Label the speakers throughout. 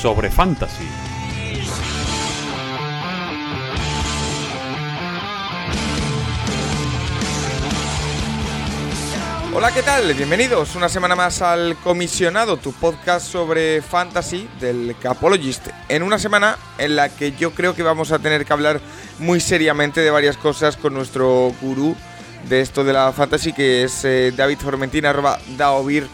Speaker 1: sobre fantasy.
Speaker 2: Hola, ¿qué tal? Bienvenidos una semana más al Comisionado, tu podcast sobre fantasy del Capologist. En una semana en la que yo creo que vamos a tener que hablar muy seriamente de varias cosas con nuestro gurú de esto de la fantasy, que es eh, David Formentina, arroba Daovir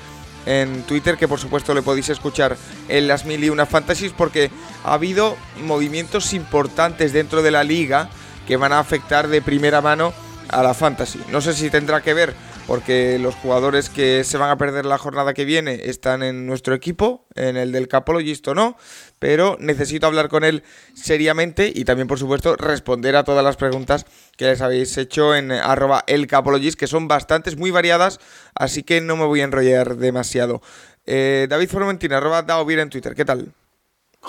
Speaker 2: en Twitter, que por supuesto le podéis escuchar en las mil y una fantasies, porque ha habido movimientos importantes dentro de la liga que van a afectar de primera mano a la fantasy. No sé si tendrá que ver porque los jugadores que se van a perder la jornada que viene están en nuestro equipo, en el del Capologist o no, pero necesito hablar con él seriamente y también, por supuesto, responder a todas las preguntas que les habéis hecho en arroba el Capologist, que son bastantes, muy variadas, así que no me voy a enrollar demasiado. Eh, David Formentina, arroba Daovir en Twitter, ¿qué tal?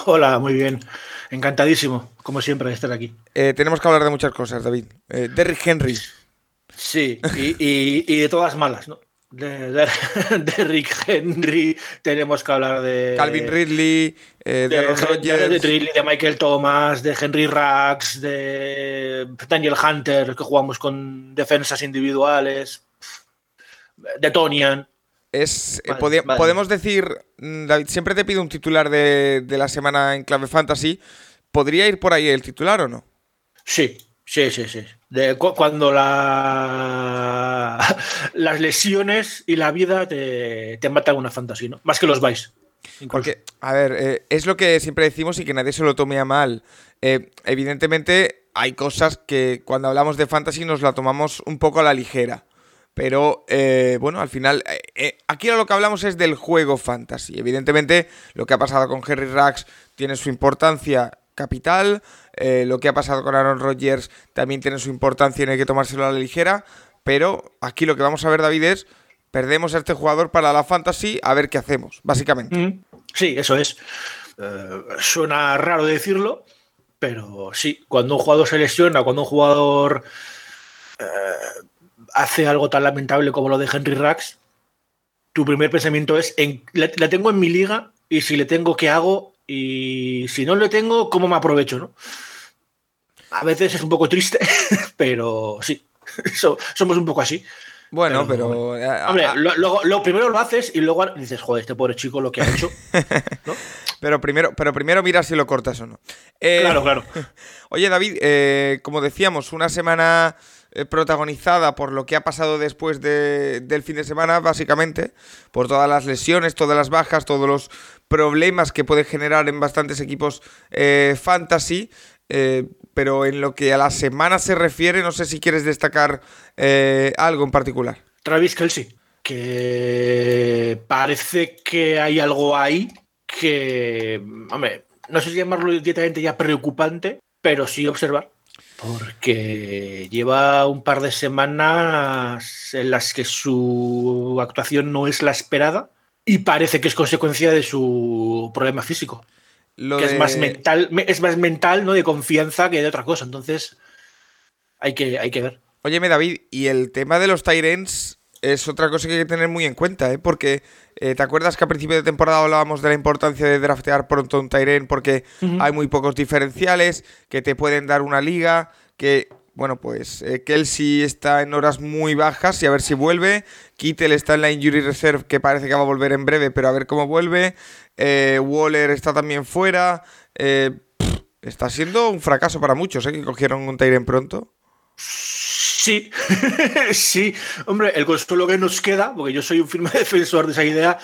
Speaker 3: Hola, muy bien. Encantadísimo, como siempre, de estar aquí.
Speaker 2: Eh, tenemos que hablar de muchas cosas, David. Eh, Derrick Henry.
Speaker 3: Sí, y, y- y de todas malas, ¿no? De, de, de Rick Henry, tenemos que hablar de.
Speaker 2: Calvin Ridley, eh, de,
Speaker 3: de,
Speaker 2: Aaron
Speaker 3: de, Ridley, de Michael Thomas, de Henry Rax, de Daniel Hunter, que jugamos con defensas individuales, de Tonian.
Speaker 2: Es, eh,
Speaker 3: Vale.
Speaker 2: Podemos decir, mm, David, siempre te pido un titular de, de la semana en clave fantasy. ¿Podría ir por ahí el titular o no?
Speaker 3: Sí, sí, sí, sí. De cu- cuando la, las lesiones y la vida te, te matan una fantasía, ¿no? Más que los vais.
Speaker 2: Porque, a ver, eh, es lo que siempre decimos y que nadie se lo tome a mal. Eh, evidentemente, hay cosas que cuando hablamos de fantasy nos la tomamos un poco a la ligera. Pero, eh, bueno, al final, eh, eh, aquí lo que hablamos es del juego fantasy. Evidentemente, lo que ha pasado con Henry Rax tiene su importancia capital. eh, lo que ha pasado con Aaron Rodgers también tiene su importancia y no hay que tomárselo a la ligera. Pero aquí lo que vamos a ver, David, es perdemos a este jugador para la fantasy, a ver qué hacemos, básicamente.
Speaker 3: Mm, Sí, eso es. Eh, suena raro decirlo, pero sí, cuando un jugador se lesiona, cuando un jugador eh, hace algo tan lamentable como lo de Henry Rax, tu primer pensamiento es, en, la, la tengo en mi liga y si le tengo, ¿qué hago? Y si no le tengo, ¿cómo me aprovecho? ¿no? A veces es un poco triste, pero sí, so- somos un poco así.
Speaker 2: Bueno,
Speaker 3: Pero,
Speaker 2: pero. eh,
Speaker 3: Hombre,
Speaker 2: a- a-
Speaker 3: lo, luego- lo primero lo haces y luego dices, joder, este pobre chico lo que ha hecho. ¿no?
Speaker 2: pero, primero, pero primero mira si lo cortas o no. Eh,
Speaker 3: Claro, claro.
Speaker 2: Oye, David, eh, como decíamos, una semana eh, protagonizada por lo que ha pasado después de- del fin de semana, básicamente, por todas las lesiones, todas las bajas, todos los problemas que puede generar en bastantes equipos eh, fantasy. eh, pero en lo que a la semana se refiere, no sé si quieres destacar algo en particular.
Speaker 3: Travis Kelsey, que parece que hay algo ahí que, hombre, no sé si llamarlo directamente ya preocupante, pero sí observar. Porque lleva un par de semanas en las que su actuación no es la esperada y parece que es consecuencia de su problema físico.
Speaker 2: Lo
Speaker 3: que es más mental, me- es más mental, ¿no? De confianza que de otra cosa. Entonces, hay que, hay que ver.
Speaker 2: Óyeme, David, y el tema de los Tyrants es otra cosa que hay que tener muy en cuenta, ¿eh? Porque eh, ¿te acuerdas que a principio de temporada hablábamos de la importancia de draftear pronto un Tyrant porque hay muy pocos diferenciales que te pueden dar una liga, que, bueno, pues eh, Kelsey está en horas muy bajas y a ver si vuelve, Kittel está en la Injury Reserve que parece que va a volver en breve, pero a ver cómo vuelve, eh, Waller está también fuera, eh, pff, está siendo un fracaso para muchos, ¿eh? Que cogieron un Tyrant pronto.
Speaker 3: Sí, sí. Hombre, el consuelo que nos queda, porque yo soy un firme defensor de esa idea,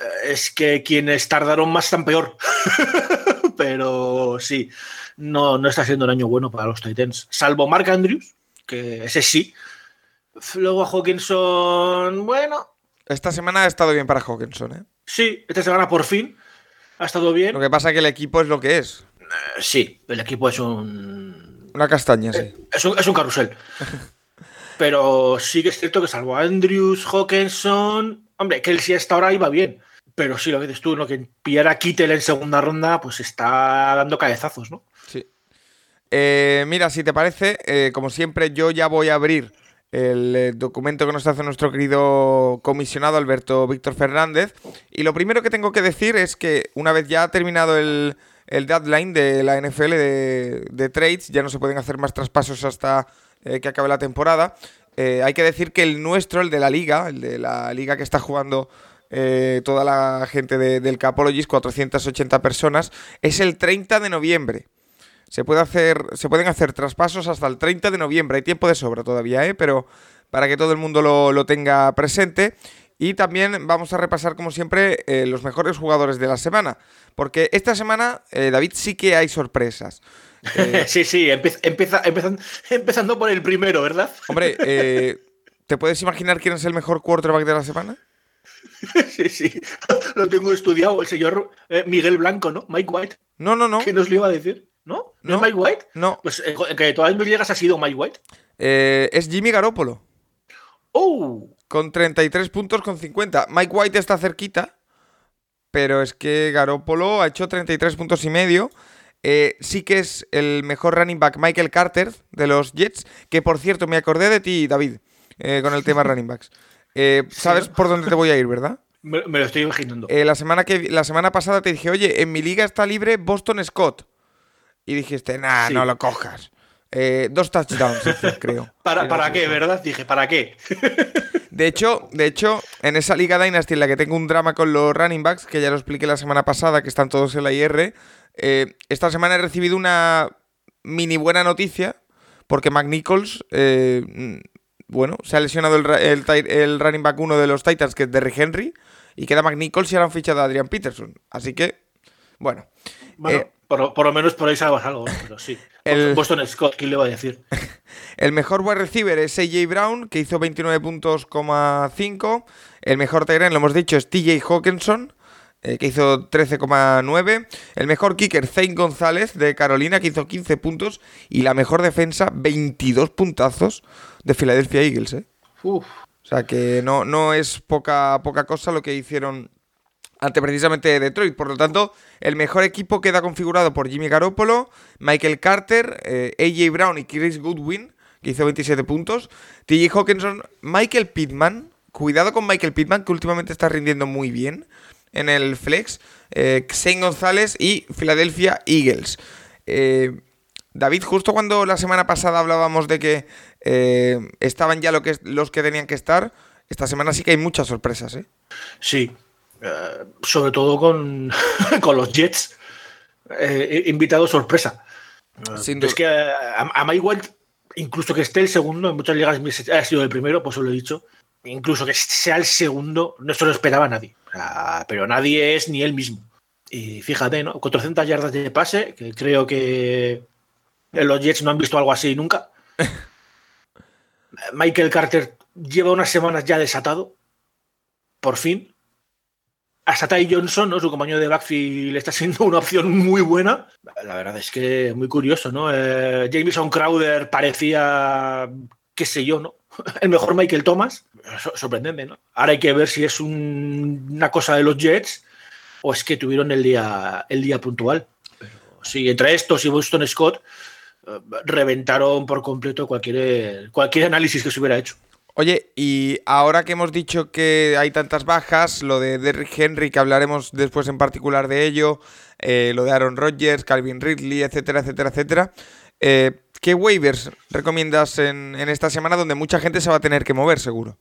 Speaker 3: eh, es que quienes tardaron más están peor. Pero sí, no, no está siendo un año bueno para los Titans. Salvo Mark Andrews, que ese sí. Luego Hawkinson, bueno,
Speaker 2: Esta semana ha estado bien para Hawkinson, ¿eh?
Speaker 3: sí, esta semana por fin. ha estado bien.
Speaker 2: Lo que pasa es que el equipo es lo que es.
Speaker 3: Eh, sí, el equipo es un.
Speaker 2: Una castaña, sí.
Speaker 3: Eh, es un, es un carrusel. Pero sí que es cierto que salvo Andrews, Hawkinson. Hombre, que él sí hasta ahora iba bien. Pero sí, lo que dices tú, ¿no? que pillar a Kittel en segunda ronda, pues está dando cabezazos, ¿no?
Speaker 2: Sí. Eh, mira, si te parece, eh, como siempre, yo ya voy a abrir el eh, documento que nos hace nuestro querido comisionado Alberto Víctor Fernández. Y lo primero que tengo que decir es que una vez ya ha terminado el, el deadline de la NFL de, de, trades, ya no se pueden hacer más traspasos hasta que acabe la temporada. hay que decir que el nuestro, el de la liga, el de la liga que está jugando eh, toda la gente del Capologist, 480 personas, es el 30 de noviembre. Se, puede hacer, se pueden hacer traspasos hasta el 30 de noviembre. Hay tiempo de sobra todavía, ¿eh? pero para que todo el mundo lo, tenga presente. Y también vamos a repasar, como siempre, eh, los mejores jugadores de la semana. Porque esta semana, eh, David, sí que hay sorpresas.
Speaker 3: sí, sí, empieza, empezando por el primero, ¿verdad?
Speaker 2: Hombre, ¿te puedes imaginar quién es el mejor quarterback de la semana?
Speaker 3: Sí, sí, lo tengo estudiado. El señor eh, Miguel Blanco, ¿no? Mike White.
Speaker 2: No, no, no.
Speaker 3: ¿Qué nos lo iba a decir? ¿No? ¿No, es Mike White?
Speaker 2: No.
Speaker 3: Pues eh, que todas mis llegas ha sido Mike White.
Speaker 2: Eh, es Jimmy Garoppolo.
Speaker 3: ¡Oh!
Speaker 2: Con 33 puntos con 50. Mike White está cerquita, pero es que Garoppolo ha hecho 33 puntos y medio. sí que es el mejor running back Michael Carter de los Jets, que por cierto me acordé de ti, David, con el tema running backs. Eh, ¿Sabes por dónde te voy a ir, verdad?
Speaker 3: Me, lo estoy imaginando.
Speaker 2: Eh, la, semana que, la semana pasada te dije, oye, en mi liga está libre Boston Scott. Y dijiste, nah, no lo cojas. Eh, dos touchdowns, creo.
Speaker 3: ¿Para, ¿para qué, verdad? Dije, ¿para qué?
Speaker 2: de hecho, de hecho, en esa liga Dynasty en la que tengo un drama con los running backs, que ya lo expliqué la semana pasada, que están todos en la IR, esta semana he recibido una mini buena noticia, porque McNichols bueno, se ha lesionado el, running back uno de los Titans, que es Derrick Henry, y queda McNichols y ahora han fichado a Adrian Peterson. Así que, bueno.
Speaker 3: Eh, por, lo menos por ahí salvas algo, pero sí. El, Boston Scott, ¿quién le va a decir?
Speaker 2: el mejor wide receiver es AJ Brown, que hizo 29 puntos, 5. El mejor Tyrant, lo hemos dicho, es TJ Hawkinson, eh, que hizo 13,9. El mejor kicker, Zane González, de Carolina, que hizo 15 puntos. Y la mejor defensa, 22 puntazos de Philadelphia Eagles, ¿eh? O sea que no, no es poca, poca cosa lo que hicieron ante precisamente Detroit. Por lo tanto, el mejor equipo queda configurado por Jimmy Garoppolo, Michael Carter, eh, AJ Brown y Chris Goodwin, que hizo 27 puntos, TJ Hawkinson, Michael Pittman. Cuidado con Michael Pittman, que últimamente está rindiendo muy bien en el flex. Eh, González y Philadelphia Eagles. Eh, David, justo cuando la semana pasada hablábamos de que eh, estaban ya lo que, los que tenían que estar, esta semana sí que hay muchas sorpresas, ¿eh?
Speaker 3: Sí, eh, sobre todo con, con los Jets, eh, invitado sorpresa. Es que a, a Mike incluso que esté el segundo, en muchas ligas ha sido el primero, pues os lo he dicho, incluso que sea el segundo, no se lo esperaba nadie. pero nadie es ni él mismo. Y fíjate, ¿no? 400 yardas de pase, que creo que los Jets no han visto algo así nunca. Michael Carter lleva unas semanas ya desatado. Por fin. Hasta Ty Johnson, ¿no? su compañero de backfield, está siendo una opción muy buena. La verdad es que muy curioso, ¿no? Eh, Jameson Crowder parecía, qué sé yo, ¿no? El mejor Michael Thomas. sorprendente, ¿no? Ahora hay que ver si es una cosa de los Jets o es que tuvieron el día, el día puntual. Pero sí, entre estos y Boston Scott, reventaron por completo cualquier, cualquier análisis que se hubiera hecho.
Speaker 2: Oye, y ahora que hemos dicho que hay tantas bajas, lo de Derrick Henry, que hablaremos después en particular de ello, eh, lo de Aaron Rodgers, Calvin Ridley, etcétera, etcétera, etcétera, eh, ¿qué waivers recomiendas en, esta semana donde mucha gente se va a tener que mover, seguro?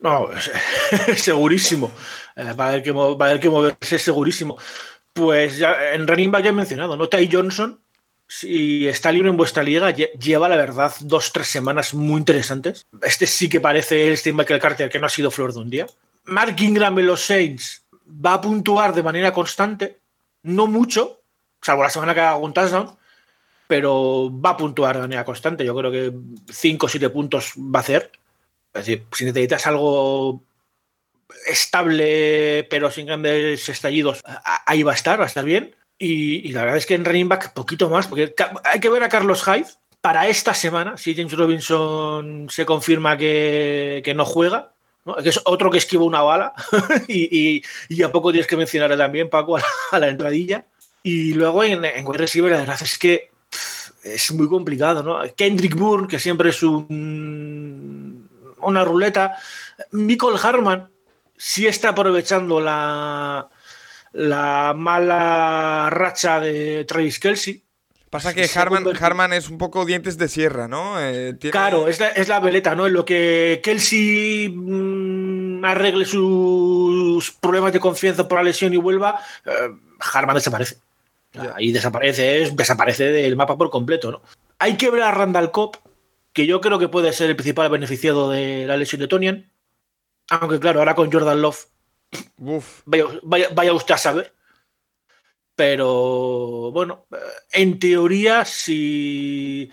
Speaker 3: No, segurísimo. Eh, va, a haber que, va a haber que moverse segurísimo. Pues ya en running back ya he mencionado, ¿no? Ty Johnson, si está libre en vuestra liga, lleva la verdad dos, tres semanas muy interesantes. Este sí que parece el Steve Michael Carter que no ha sido flor de un día. Mark Ingram en los Saints va a puntuar de manera constante, no mucho, salvo la semana que haga un touchdown, pero va a puntuar de manera constante. Yo creo que 5 o 7 puntos va a hacer. Es decir, si necesitas algo estable, pero sin grandes estallidos, ahí va a estar, va a estar bien. Y, la verdad es que en running back poquito más, porque hay que ver a Carlos Hyde para esta semana, si James Robinson se confirma que, no juega, que es otro que esquiva una bala, y, a poco tienes que mencionar también, Paco, a la, entradilla. Y luego en, en wide receiver, la verdad es que es muy complicado, ¿no? Kendrick Bourne, que siempre es un, una ruleta. Michael Harman sí está aprovechando la, la mala racha de Travis Kelsey.
Speaker 2: Pasa que Harman, es un poco dientes de sierra, ¿no?
Speaker 3: Eh, claro, es la, veleta, ¿no? En lo que Kelsey mm, arregle sus problemas de confianza por la lesión y vuelva, eh, Harman desaparece. Ahí desaparece, desaparece del mapa por completo, ¿no? Hay que ver a Randall Cobb, que yo creo que puede ser el principal beneficiado de la lesión de Tonian. Aunque claro, ahora con Jordan Love, Vaya, usted a saber. Pero bueno, en teoría, si,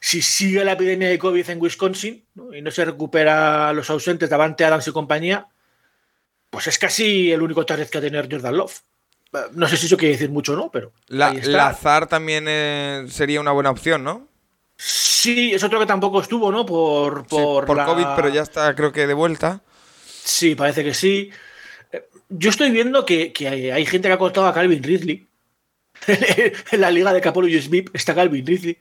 Speaker 3: si sigue la epidemia de COVID en Wisconsin y no se recupera los ausentes de Avante Adams y compañía, pues es casi el único target que va a tener Jordan Love. No sé si eso quiere decir mucho o no, pero.
Speaker 2: La, Lazar también eh, sería una buena opción, ¿no?
Speaker 3: Sí, es otro que tampoco estuvo, ¿no? Por, por,
Speaker 2: COVID, pero ya está, creo que de vuelta.
Speaker 3: Sí, parece que sí. Yo estoy viendo que, hay, gente que ha cortado a Calvin Ridley. en la liga de Capolo y Smith está Calvin Ridley,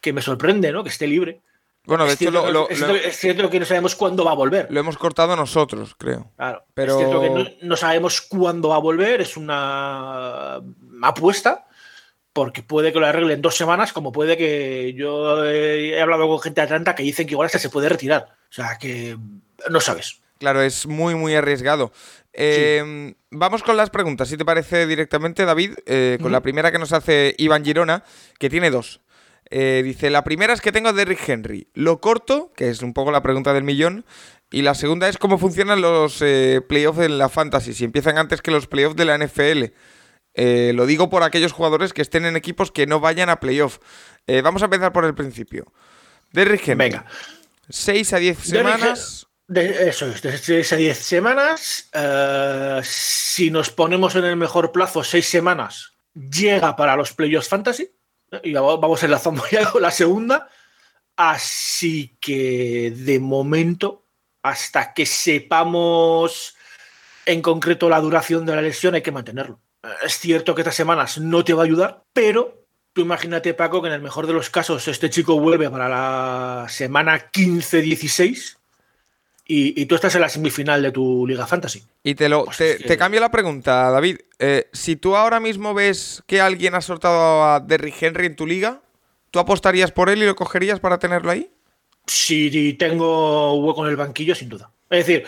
Speaker 3: que me sorprende, ¿no? Que esté libre.
Speaker 2: Bueno, de
Speaker 3: es hecho,
Speaker 2: cierto,
Speaker 3: es, cierto, que no sabemos cuándo va a volver.
Speaker 2: Lo hemos cortado nosotros, creo.
Speaker 3: Claro. Pero... Es cierto que no, sabemos cuándo va a volver, es una apuesta, porque puede que lo arreglen dos semanas, como puede que yo he hablado con gente de Atlanta que dicen que igual hasta se puede retirar. O sea que no sabes.
Speaker 2: Claro, es muy, muy arriesgado. Em, vamos con las preguntas, si te parece directamente, David, eh, con la primera que nos hace Iván Girona, que tiene dos. Eh, dice, la primera es que tengo a Derrick Henry. Lo corto, que es un poco la pregunta del millón. Y la segunda es cómo funcionan los eh, playoffs en la fantasy, si empiezan antes que los playoffs de la NFL. Lo digo por aquellos jugadores que estén en equipos que no vayan a playoff. vamos a empezar por el principio. Derrick Henry. Venga. 6 a 10 semanas.
Speaker 3: Eso es, de 6 a 10 semanas. si nos ponemos en el mejor plazo, 6 semanas, llega para los playoffs fantasy y vamos enlazando ya con la segunda. Así que de momento, hasta que sepamos en concreto la duración de la lesión, hay que mantenerlo. Es cierto que estas semanas no te va a ayudar, pero tú imagínate, Paco, que en el mejor de los casos este chico vuelve para la semana 15-16 y, tú estás en la semifinal de tu Liga Fantasy.
Speaker 2: Y te, lo, pues te, cambio la pregunta, David. Eh, si tú ahora mismo ves que alguien ha soltado a Derrick Henry en tu liga, ¿tú apostarías por él y lo cogerías para tenerlo ahí?
Speaker 3: Si tengo hueco en el banquillo, sin duda. Es decir,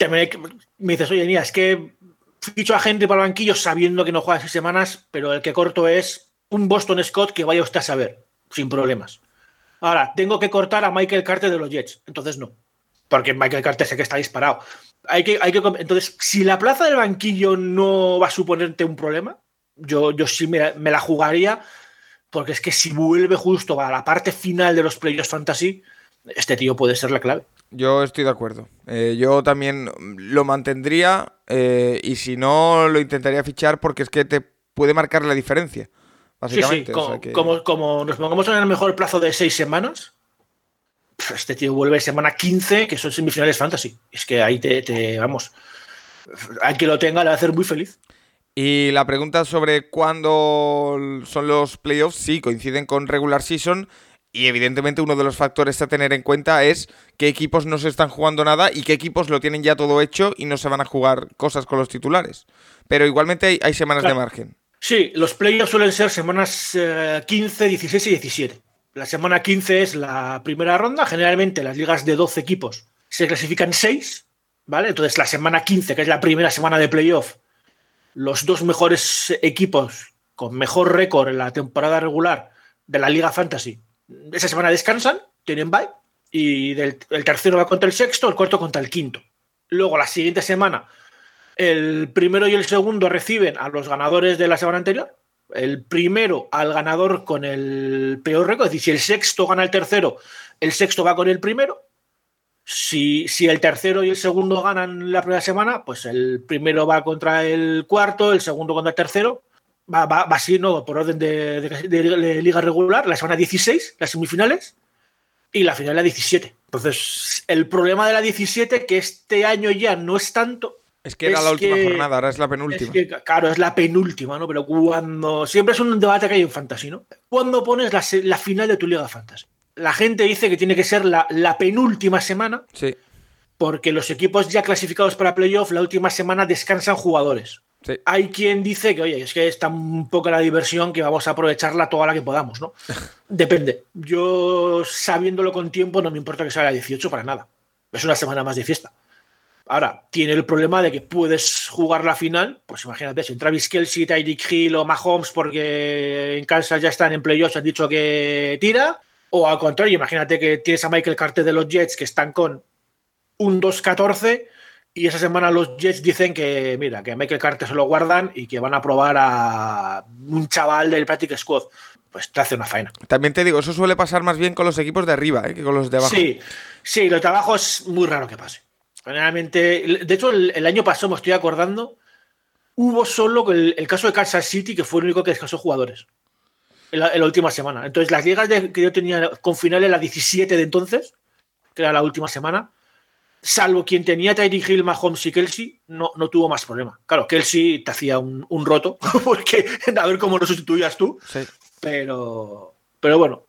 Speaker 3: eh, me dices, oye, mira, es que ficho a Henry para el banquillo sabiendo que no juega seis semanas, pero el que corto es un Boston Scott que vaya usted a saber, sin problemas. Ahora, tengo que cortar a Michael Carter de los Jets, entonces no porque Michael Carter sé que está disparado. Hay que, hay que, entonces, si la plaza del banquillo no va a suponerte un problema, yo, yo sí me, la jugaría, porque es que si vuelve justo a la parte final de los playoffs fantasy, este tío puede ser la clave.
Speaker 2: Yo estoy de acuerdo. Eh, yo también lo mantendría eh, y si no, lo intentaría fichar porque es que te puede marcar la diferencia. Básicamente.
Speaker 3: como, como, nos pongamos en el mejor plazo de seis semanas, este tío vuelve semana 15, que son semifinales fantasy. Es que ahí te, vamos. Al que lo tenga le va a hacer muy feliz.
Speaker 2: Y la pregunta sobre cuándo son los playoffs, sí, coinciden con regular season. Y evidentemente uno de los factores a tener en cuenta es qué equipos no se están jugando nada y qué equipos lo tienen ya todo hecho y no se van a jugar cosas con los titulares. Pero igualmente hay, semanas de margen.
Speaker 3: Sí, los playoffs suelen ser semanas 15, eh, 16 y 17. La semana 15 es la primera ronda. Generalmente las ligas de 12 equipos se clasifican 6, ¿vale? Entonces la semana 15, que es la primera semana de playoff, los dos mejores equipos con mejor récord en la temporada regular de la Liga Fantasy, esa semana descansan, tienen bye, y el tercero va contra el sexto, el cuarto contra el quinto. Luego la siguiente semana, el primero y el segundo reciben a los ganadores de la semana anterior, el primero al ganador con el peor récord. Es decir, si el sexto gana el tercero, el sexto va con el primero. Si, si, el tercero y el segundo ganan la primera semana, pues el primero va contra el cuarto, el segundo contra el tercero. Va, va, va así, ¿no? Por orden de, de, de, liga regular, la semana 16, las semifinales, y la final la 17. Entonces, el problema de la 17, que este año ya no es tanto.
Speaker 2: Es que era
Speaker 3: es
Speaker 2: la última
Speaker 3: que-
Speaker 2: jornada, ahora es la penúltima.
Speaker 3: Es que, claro, es la penúltima, ¿no? Pero cuando. Siempre es un debate que hay en Fantasy, ¿no? Cuando pones la, final de tu Liga de Fantasy. La gente dice que tiene que ser la, la penúltima semana,
Speaker 2: Sí,
Speaker 3: porque los equipos ya clasificados para playoff, la última semana descansan jugadores.
Speaker 2: sí.
Speaker 3: Hay quien dice que, oye, es que está un poco la diversión que vamos a aprovecharla toda la que podamos, ¿no? Depende. Yo, sabiéndolo con tiempo, no me importa que sea la 18 para nada. Es una semana más de fiesta. Ahora, tiene el problema de que puedes jugar la final, pues imagínate, si Travis Kelsey, Tyreek Hill o Mahomes, porque en Kansas ya están en playoffs, han dicho que tira, o al contrario, imagínate que tienes a Michael Carter de los Jets que están con un 2-14 y esa semana los Jets dicen que, mira, que a Michael Carter se lo guardan y que van a probar a un chaval del Practice Squad. Pues te hace una faena.
Speaker 2: También te digo, eso suele pasar más bien con los equipos de arriba ¿eh? que con los de abajo.
Speaker 3: Sí, sí, lo de abajo es muy raro que pase. Generalmente, de hecho, el, el año pasado me estoy acordando, hubo solo el, el caso de Kansas City, que fue el único que descansó jugadores en la, en la última semana. Entonces, las ligas de- que yo tenía con finales la 17 de entonces, que era la última semana, salvo quien tenía Tyreek Hill, Mahomes y Kelsey, no, no tuvo más problema. Claro, Kelsey te hacía un, un roto, porque a ver cómo lo sustituías tú,
Speaker 2: Sí.
Speaker 3: pero, pero bueno,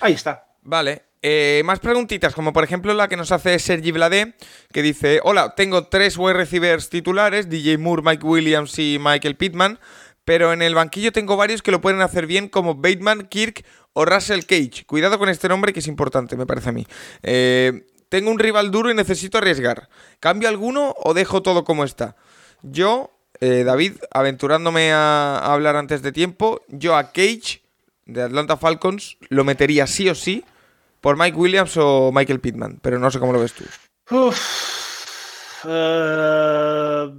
Speaker 3: ahí está.
Speaker 2: Vale. Eh, más preguntitas, como por ejemplo la que nos hace Sergi Vladé, que dice: Hola, tengo tres wide receivers titulares: DJ Moore, Mike Williams y Michael Pittman. Pero en el banquillo tengo varios que lo pueden hacer bien, como Bateman, Kirk o Russell Cage. Cuidado con este nombre que es importante, me parece a mí. Eh, tengo un rival duro y necesito arriesgar. ¿Cambio alguno o dejo todo como está? Yo, eh, David, aventurándome a, a hablar antes de tiempo, yo a Cage de Atlanta Falcons lo metería sí o sí por Mike Williams o Michael Pittman, pero no sé cómo lo ves tú.
Speaker 3: Eh,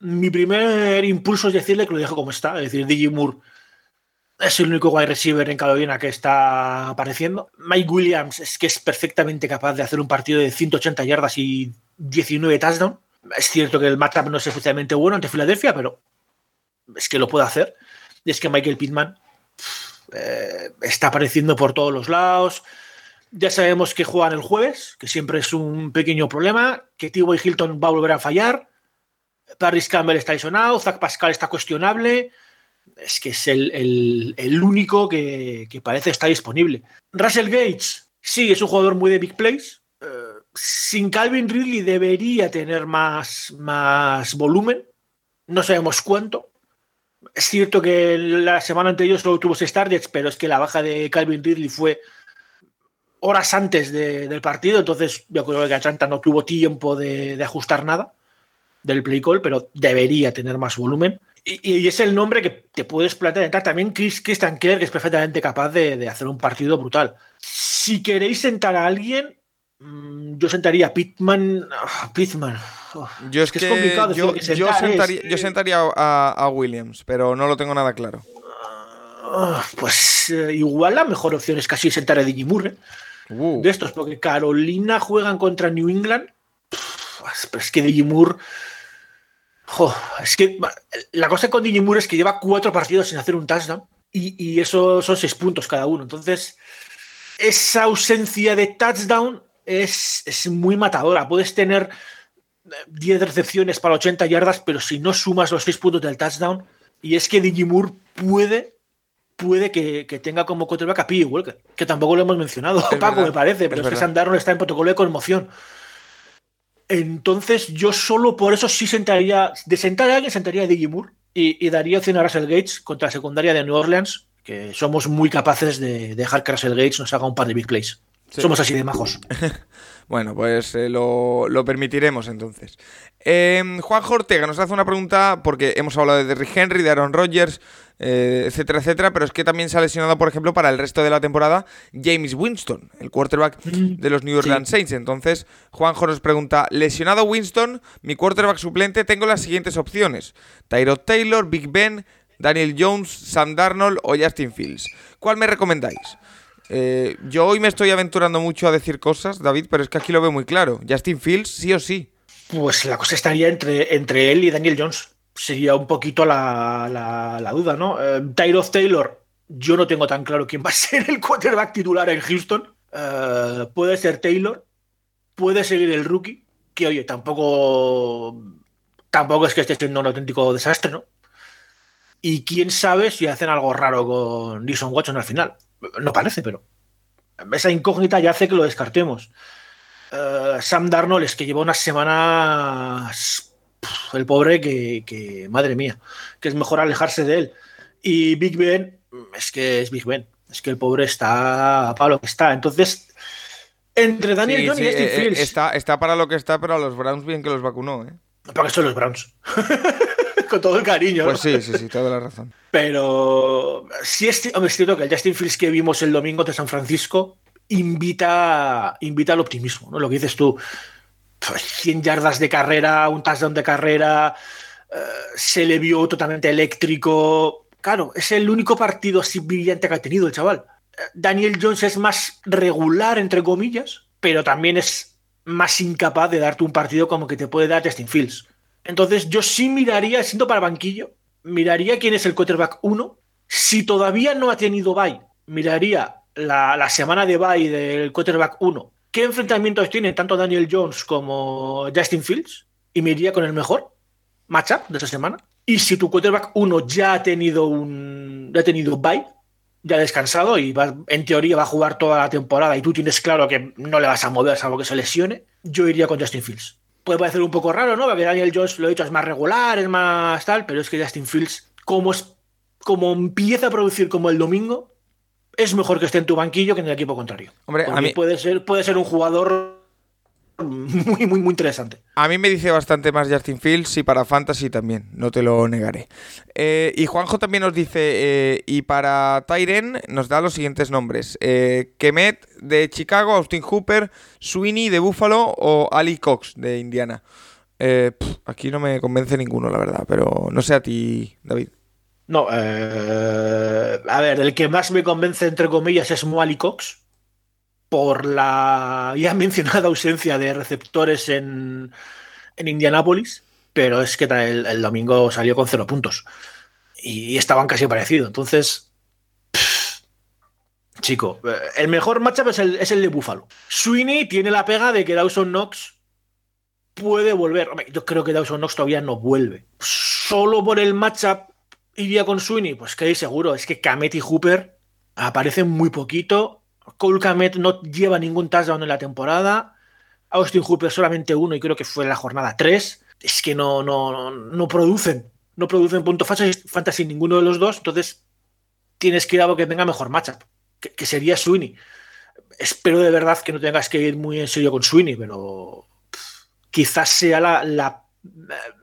Speaker 3: mi primer impulso es decirle que lo dejo como está. Es decir, DJ Moore es el único wide receiver en Carolina que está apareciendo. Mike Williams es que es perfectamente capaz de hacer un partido de 180 yardas y 19 touchdowns. Es cierto que el matchup no es especialmente bueno ante Filadelfia, pero es que lo puede hacer. Y es que Michael Pittman eh, está apareciendo por todos los lados. Ya sabemos que juegan el jueves, que siempre es un pequeño problema, que T.Y. Hilton va a volver a fallar, Paris Campbell está lesionado, Zach Pascal está cuestionable, es que es el, el- el único que, que parece estar disponible. Russell Gates, sí, es un jugador muy de big plays. eh, sin Calvin Ridley debería tener más, más volumen, no sabemos cuánto. Es cierto que la semana anterior solo tuvo seis targets, pero es que la baja de Calvin Ridley fue horas antes de- del partido, entonces yo creo que Atlanta no tuvo tiempo de, de ajustar nada del play call, pero debería tener más volumen. Y, y es el nombre que te puedes plantear. También Chris Christian Kerr, que es perfectamente capaz de, de hacer un partido brutal. Si queréis sentar a alguien, mm, yo sentaría a Pittman. ah, Pittman. Oh,
Speaker 2: Yo es, que,
Speaker 3: complicado decir
Speaker 2: yo,
Speaker 3: que
Speaker 2: yo
Speaker 3: sentar es,
Speaker 2: sentaría,
Speaker 3: eh,
Speaker 2: yo sentaría a, a Williams, pero no lo tengo nada claro.
Speaker 3: ah, pues eh, igual la mejor opción es casi sentar a Digimur. ¿Eh? De estos, porque Carolina juegan contra New England. Pero es que jo, es que la cosa con Moore es que lleva cuatro partidos sin hacer un touchdown y, y eso son seis puntos cada uno. Entonces, esa ausencia de touchdown es, es muy matadora. Puedes tener eh, 10 recepciones para 80 yardas, pero si no sumas los seis puntos del touchdown, y es que Moore puede puede que, que tenga como quarterback a P.E. Walker, que tampoco lo hemos mencionado,
Speaker 2: Es
Speaker 3: Paco,
Speaker 2: verdad,
Speaker 3: me parece, pero es, que Darnold está en protocolo de conmoción. Entonces, yo solo por eso sí sentaría, de sentar a alguien, sentaría a Moore y, y daría opción a Russell Gates contra la secundaria de New Orleans, que somos muy capaces de dejar que Russell Gates nos haga un par de big plays.
Speaker 2: Sí.
Speaker 3: Somos así de majos.
Speaker 2: Bueno, pues eh, lo, lo permitiremos entonces. Eh, Juan Ortega nos hace una pregunta porque hemos hablado de Derrick Henry, de Aaron Rodgers, eh, etcétera, etcétera, pero es que también se ha lesionado, por ejemplo, para el resto de la temporada James Winston, el quarterback de los New Orleans Saints. Entonces, Juanjo nos pregunta, lesionado Winston, mi quarterback suplente, tengo las siguientes opciones. Tyrod Taylor, Big Ben, Daniel Jones, Sam Darnold o Justin Fields. ¿Cuál me recomendáis? Eh, yo hoy me estoy aventurando mucho a decir cosas, David, pero es que aquí lo veo muy claro. Justin Fields, sí o sí.
Speaker 3: Pues la cosa estaría entre, entre él y Daniel Jones. Sería un poquito la, la, duda, ¿no? Eh, Taylor, yo no tengo tan claro quién va a ser el quarterback titular en Houston. Eh, puede ser Taylor, puede seguir el rookie, que oye, tampoco, tampoco es que esté siendo un auténtico desastre, ¿no? Y quién sabe si hacen algo raro con Dixon Watson al final. No parece, pero esa incógnita ya hace que lo descartemos. Eh, Sam Darnold es que lleva unas semanas el pobre que, madre mía, que es mejor alejarse de él. Y Big Ben, es que es Big Ben, es que el pobre está para lo que está. Entonces, entre Daniel y Justin
Speaker 2: eh,
Speaker 3: Fields.
Speaker 2: Está, está para lo que está, pero a los Browns bien que los vacunó, ¿eh?
Speaker 3: Porque son los Browns. Con todo el cariño.
Speaker 2: Pues sí, sí, sí, toda la razón.
Speaker 3: Pero sí es, cierto que el Justin Fields que vimos el domingo de San Francisco invita, invita al optimismo, ¿no? Lo que dices tú, 100 pues, yardas de carrera, un touchdown de carrera, eh, se le vio totalmente eléctrico. Claro, es el único partido así brillante que ha tenido el chaval. Eh, Daniel Jones es más regular, entre comillas, pero también es más incapaz de darte un partido como que te puede dar Justin Fields. Entonces yo sí miraría, siendo para banquillo, miraría quién es el quarterback 1. Si todavía no ha tenido bye, miraría la, la semana de bye del quarterback 1 qué enfrentamientos tienen tanto Daniel Jones como Justin Fields y me iría con el mejor matchup de esa semana. Y si tu quarterback 1 ya ha tenido un ya ha tenido bye, ya ha descansado y va, en teoría va a jugar toda la temporada y tú tienes claro que no le vas a mover salvo que se lesione, yo iría con Justin Fields. Puede parecer un poco raro, ¿no? Porque Daniel Jones, lo he dicho, es más regular, es más tal, pero es que Justin Fields, como, como empieza a producir como el domingo, es mejor que esté en tu banquillo que en el equipo contrario. Hombre, a mí puede ser, puede ser un jugador muy, muy, muy interesante.
Speaker 2: A mí me dice bastante más Justin Fields y para Fantasy también, no te lo negaré. Eh, y Juanjo también nos dice, eh, y para Tyren nos da los siguientes nombres. Eh, Kemet de Chicago, Austin Hooper, Sweeney de Buffalo o Ali Cox de Indiana. aquí no me convence ninguno, la verdad, pero no sé a ti, David.
Speaker 3: No, eh, a ver, el que más me convence, entre comillas, es Moali Cox, por la ya mencionada ausencia de receptores en, en Indianápolis, pero es que el, domingo salió con cero puntos y estaban casi parecidos. Entonces, chico, eh, el mejor matchup es el, es el de Buffalo. Sweeney tiene la pega de que Dawson Knox puede volver. Yo creo que Dawson Knox todavía no vuelve. Solo por el matchup iría con Sweeney? Pues que seguro, es que Kamet y Hooper aparecen muy poquito. Cole Kamet no lleva ningún touchdown en la temporada. Austin Hooper solamente uno y creo que fue en la jornada 3. Es que no, no, no producen. No producen puntos fantasy ninguno de los dos. Entonces tienes que ir a algo que tenga mejor matchup, que, sería Sweeney. Espero de verdad que no tengas que ir muy en serio con Sweeney, pero quizás sea la,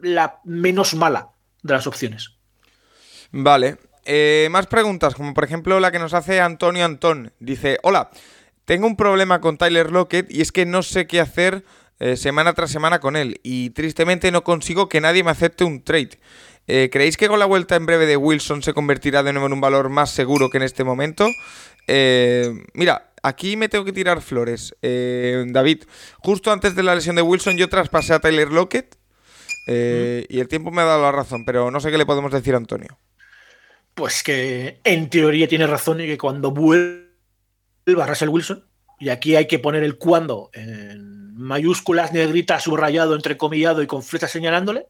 Speaker 3: la menos mala de las opciones.
Speaker 2: Vale. Eh, más preguntas, como por ejemplo la que nos hace Antonio Antón. Dice, hola, tengo un problema con Tyler Lockett y es que no sé qué hacer eh, semana tras semana con él y tristemente no consigo que nadie me acepte un trade. Eh, ¿Creéis que con la vuelta en breve de Wilson se convertirá de nuevo en un valor más seguro que en este momento? mira, aquí me tengo que tirar flores. David, justo antes de la lesión de Wilson yo traspasé a Tyler Lockett y el tiempo me ha dado la razón, pero no sé qué le podemos decir a Antonio.
Speaker 3: Pues que en teoría tiene razón y que cuando vuelva Russell Wilson, y aquí hay que poner el cuando en mayúsculas, negrita, subrayado, entrecomillado y con flechas señalándole,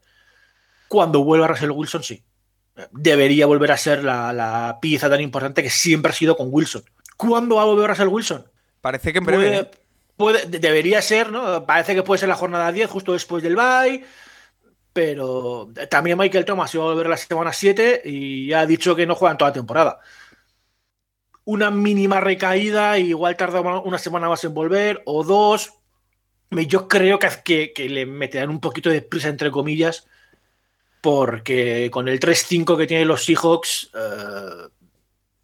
Speaker 3: cuando vuelva Russell Wilson, sí. Debería volver a ser la, pieza tan importante que siempre ha sido con Wilson. ¿Cuándo va a volver Russell Wilson?
Speaker 2: Parece que en breve.
Speaker 3: Puede, debería ser, ¿no? Parece que puede ser la jornada 10, justo después del bye pero también Michael Thomas iba a volver la semana 7 y ha dicho que no juegan toda la temporada. Una mínima recaída, igual tarda una semana más en volver, o dos. Yo creo que, le meterán un poquito de prisa, entre comillas, porque con el 3-5 que tienen los Seahawks, eh,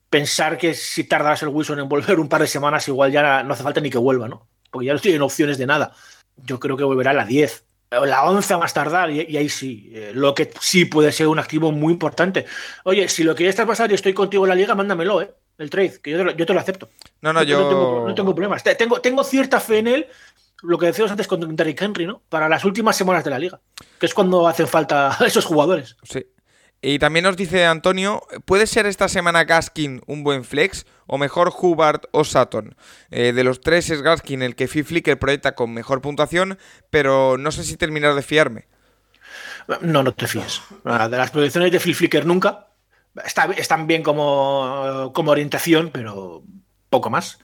Speaker 3: pensar que si tarda el Wilson en volver un par de semanas, igual ya no hace falta ni que vuelva, ¿no? Porque ya no tienen opciones de nada. Yo creo que volverá a la 10 la 11 más tardar, y, ahí sí, eh, lo que sí puede ser un activo muy importante. Oye, si lo quieres pasar y estoy contigo en la liga, mándamelo, ¿eh? el trade, que yo te lo, yo te lo acepto.
Speaker 2: No, no, yo.
Speaker 3: No tengo, no tengo problemas. Te- Tengo, tengo cierta fe en él, lo que decíamos antes con Derrick Henry, ¿no? Para las últimas semanas de la liga, que es cuando hacen falta esos jugadores.
Speaker 2: Sí. Y también nos dice Antonio, ¿puede ser esta semana Gaskin un buen flex? O mejor Hubbard o Sutton. Eh, de los tres es Gaskin el que Phil Flicker proyecta con mejor puntuación, pero no sé si terminar de fiarme.
Speaker 3: No, no te fíes. Ah, De las producciones de Phil Flicker nunca. Está, están bien como, como orientación, pero poco más.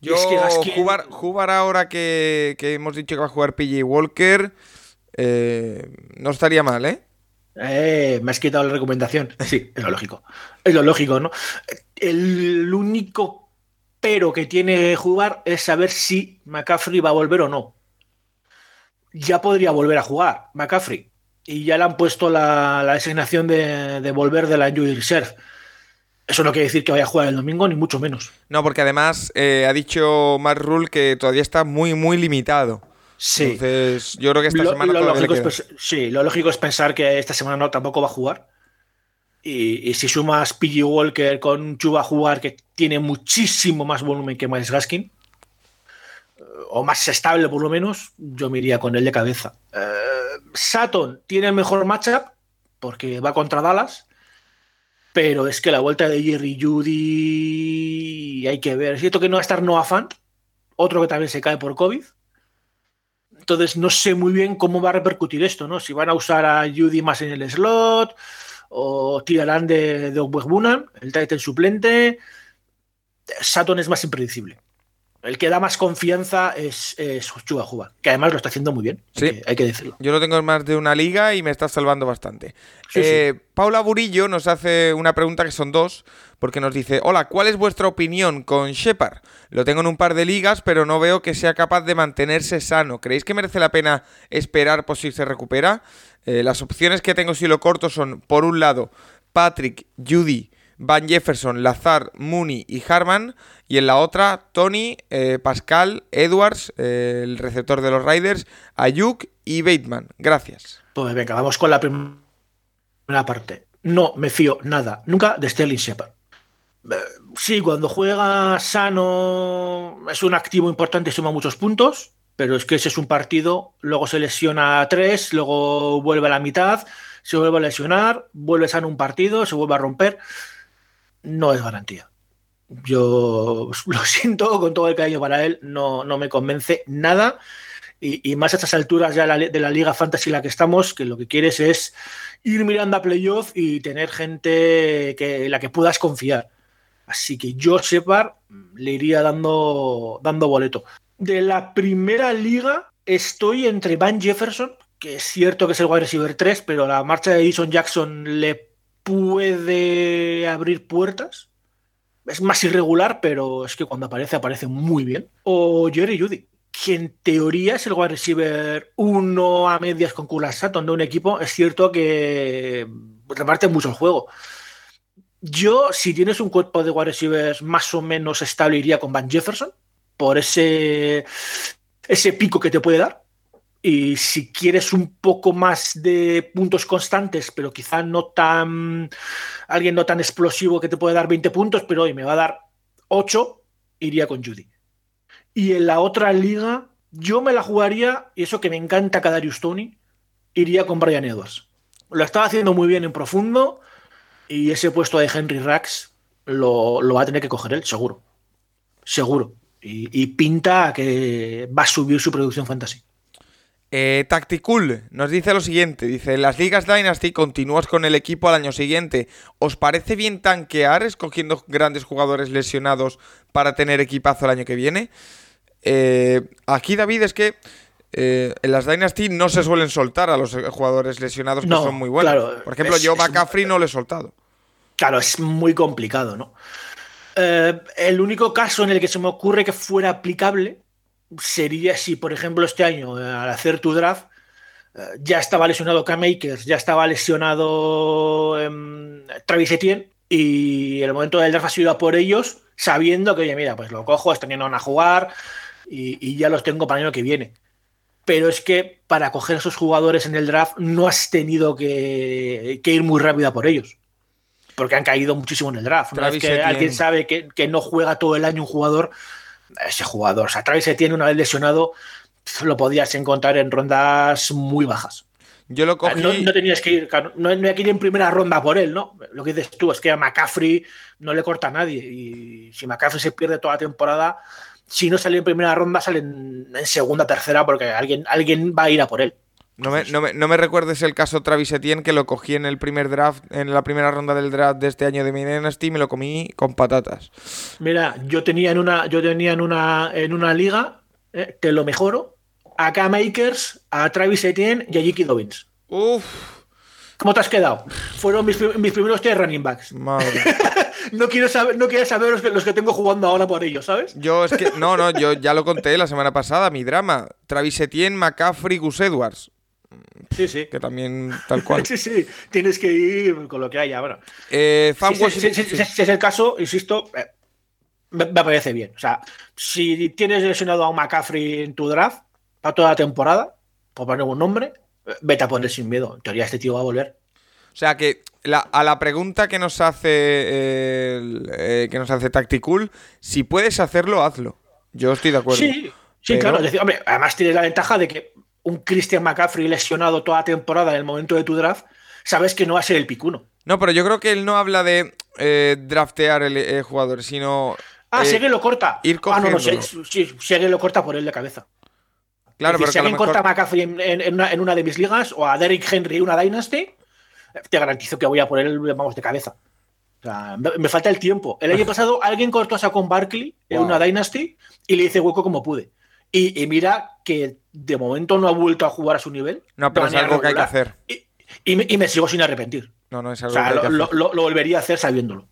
Speaker 2: Yo,
Speaker 3: es que Gaskin-
Speaker 2: ahora que, que hemos dicho que va a jugar PJ Walker, eh, no estaría mal, ¿eh?
Speaker 3: Eh, me has quitado la recomendación. Sí, es lo lógico. Es lo lógico, ¿no? El único pero que tiene jugar es saber si McCaffrey va a volver o no. Ya podría volver a jugar McCaffrey. Y ya le han puesto la, designación de, de volver de la Injury Reserve. Eso no quiere decir que vaya a jugar el domingo, ni mucho menos.
Speaker 2: No, porque además eh, ha dicho Matt Rule que todavía está muy, muy limitado.
Speaker 3: Sí.
Speaker 2: Entonces, yo creo que esta
Speaker 3: Lo-
Speaker 2: semana
Speaker 3: lo
Speaker 2: le
Speaker 3: lógico es sí, lo lógico es pensar que esta semana no tampoco va a jugar. Y, y si sumas PG Walker con Chuba a jugar, que tiene muchísimo más volumen que Miles Gaskin, eh, o más estable por lo menos, yo me iría con él de cabeza. Eh, Sutton tiene el mejor matchup porque va contra Dallas, pero es que la vuelta de Jerry Judy hay que ver. Es cierto que no va a estar Noah Fant, otro que también se cae por COVID. Entonces no sé muy bien cómo va a repercutir esto, ¿no? Si van a usar a Judy más en el slot o tirarán de, de el Titan suplente. Saturn es más impredecible. El que da más confianza es, es Chuba Juba, que además lo está haciendo muy bien,
Speaker 2: Sí.
Speaker 3: hay, que, hay que decirlo.
Speaker 2: Yo lo tengo en más de una liga y me está salvando bastante.
Speaker 3: Sí,
Speaker 2: Eh, Paula Burillo nos hace una pregunta que son dos, porque nos dice, hola, ¿cuál es vuestra opinión con Shepard? Lo tengo en un par de ligas, pero no veo que sea capaz de mantenerse sano. ¿Creéis que merece la pena esperar por si se recupera? Eh, las opciones que tengo si lo corto son, por un lado, Patrick, Judy, Van Jefferson, Lazar, Mooney y Harman. Y en la otra, Tony, eh, Pascal, Edwards, eh, el receptor de los Riders, Ayuk y Bateman. Gracias.
Speaker 3: Pues venga, vamos con la primera parte. No me fío nada, nunca de Sterling Shepard. Eh, Sí, cuando juega sano es un activo importante suma muchos puntos, pero es que ese es un partido, luego se lesiona a tres, luego vuelve a la mitad, se vuelve a lesionar, vuelve sano un partido, se vuelve a romper. No es garantía. Yo lo siento con todo el cariño para él, no, no me convence nada. Y, más a estas alturas ya de la Liga Fantasy en la que estamos, que lo que quieres es ir mirando a playoff y tener gente que, en la que puedas confiar. Así que yo, Shepard, le iría dando, dando boleto. De la primera liga, estoy entre Van Jefferson, que es cierto que es el wide receiver 3, pero la marcha de Edison Jackson le puede abrir puertas. Es más irregular, pero es que cuando aparece, aparece muy bien. O Jerry Judy, que en teoría es el wide receiver uno a medias con Kula Sutton de un equipo. Es cierto que reparte mucho el juego. Yo, si tienes un cuerpo de wide receivers más o menos estable, iría con Van Jefferson por ese, ese pico que te puede dar. Y si quieres un poco más de puntos constantes, pero quizá no tan. alguien no tan explosivo que te puede dar 20 puntos, pero hoy me va a dar 8, iría con Judy. Y en la otra liga, yo me la jugaría, y eso que me encanta Kadarius Tony, iría con Brian Edwards. Lo estaba haciendo muy bien en profundo, y ese puesto de Henry Rax lo, lo va a tener que coger él, seguro. Seguro. Y, y pinta a que va a subir su producción fantasy.
Speaker 2: Eh, Tacticool nos dice lo siguiente, dice, en las ligas Dynasty continúas con el equipo al año siguiente. ¿Os parece bien tanquear escogiendo grandes jugadores lesionados para tener equipazo el año que viene? Eh, aquí David es que eh, en las Dynasty no se suelen soltar a los eh, jugadores lesionados que
Speaker 3: No,
Speaker 2: son muy buenos.
Speaker 3: claro,
Speaker 2: Por ejemplo,
Speaker 3: es-
Speaker 2: yo McCaffrey no lo he soltado.
Speaker 3: Claro, es muy complicado, ¿no? El único caso en el que se me ocurre que fuera aplicable sería si, por ejemplo, este año, eh, al hacer tu draft, eh, ya estaba lesionado Cam Akers, ya estaba lesionado em, Travis Etienne, y el momento del draft ha sido a por ellos, sabiendo que, oye, mira, pues lo cojo, están yendo a jugar y, y ya los tengo para el año que viene. Pero es que para coger a esos jugadores en el draft no has tenido que, que ir muy rápido a por ellos. porque han caído muchísimo en el draft. Una vez
Speaker 2: Travis
Speaker 3: que
Speaker 2: Etienne.
Speaker 3: alguien sabe que, que no juega todo el año un jugador, ese jugador, o sea, Travis tiene una vez lesionado, lo podías encontrar en rondas muy bajas.
Speaker 2: Yo lo cogí.
Speaker 3: No, no tenías que ir, no, no hay que ir en primera ronda por él, ¿no? Lo que dices tú es que a McCaffrey no le corta a nadie. Y si McCaffrey se pierde toda la temporada, si no sale en primera ronda, sale en, en segunda, tercera, porque alguien, alguien va a ir a por él.
Speaker 2: No me, no, me, no me recuerdes el caso Travis Etienne, que lo cogí en el primer draft, en la primera ronda del draft de este año de mi Dynasty, y me lo comí con patatas.
Speaker 3: Mira, yo tenía en una, yo tenía en una, en una liga, eh, te lo mejoro, a K Makers, a Travis Etienne y a J.K. Dobbins.
Speaker 2: Uf,
Speaker 3: ¿Cómo te has quedado? Fueron mis, mis primeros tres running backs.
Speaker 2: madre.
Speaker 3: No quiero saber, no quiero saber los que, los que tengo jugando ahora por ellos, ¿sabes?
Speaker 2: Yo es que, no, no, yo ya lo conté la semana pasada, mi drama. Travis Etienne, McCaffrey, Gus Edwards,
Speaker 3: Sí, sí.
Speaker 2: que también tal cual.
Speaker 3: Sí, sí, tienes que ir con lo que haya. Bueno,
Speaker 2: Eh,
Speaker 3: si,
Speaker 2: Washington-
Speaker 3: si- si- si- si es el caso, insisto, eh, me, me parece bien. O sea, si tienes lesionado a un McCaffrey en tu draft para toda la temporada, por poner un nombre, eh, vete a poner sin miedo. En teoría, este tío va a volver.
Speaker 2: O sea que la- a la pregunta que nos hace eh, eh, que nos hace Tacticool, si puedes hacerlo, hazlo. Yo estoy de acuerdo.
Speaker 3: Sí, sí,
Speaker 2: Pero-
Speaker 3: claro. Es decir, hombre, además tienes la ventaja de que un Christian McCaffrey lesionado toda la temporada en el momento de tu draft, sabes que no va a ser el picuno.
Speaker 2: No, pero yo creo que él no habla de eh, draftear el eh, jugador, sino.
Speaker 3: Ah,
Speaker 2: eh,
Speaker 3: si alguien lo corta.
Speaker 2: ir
Speaker 3: ah, no, no, si,
Speaker 2: cogiéndolo.
Speaker 3: si- si alguien lo corta por él de cabeza.
Speaker 2: Claro,
Speaker 3: Es decir,
Speaker 2: pero
Speaker 3: si alguien
Speaker 2: mejor.
Speaker 3: corta a McCaffrey en, en- en una, en una de mis ligas o a Derrick Henry en una Dynasty, te garantizo que voy a por él, vamos, de cabeza. O sea, me, me falta el tiempo. El año pasado alguien cortó a Saquon Barkley en
Speaker 2: Wow.
Speaker 3: una Dynasty y le hice hueco como pude. Y, y mira que de momento no ha vuelto a jugar a su nivel.
Speaker 2: No, pero es algo que hay que hacer.
Speaker 3: Y, y me, y me sigo sin arrepentir.
Speaker 2: No, no, es
Speaker 3: O
Speaker 2: algo
Speaker 3: sea,
Speaker 2: que hay
Speaker 3: lo,
Speaker 2: que hacer.
Speaker 3: lo- lo- lo volvería a hacer sabiéndolo.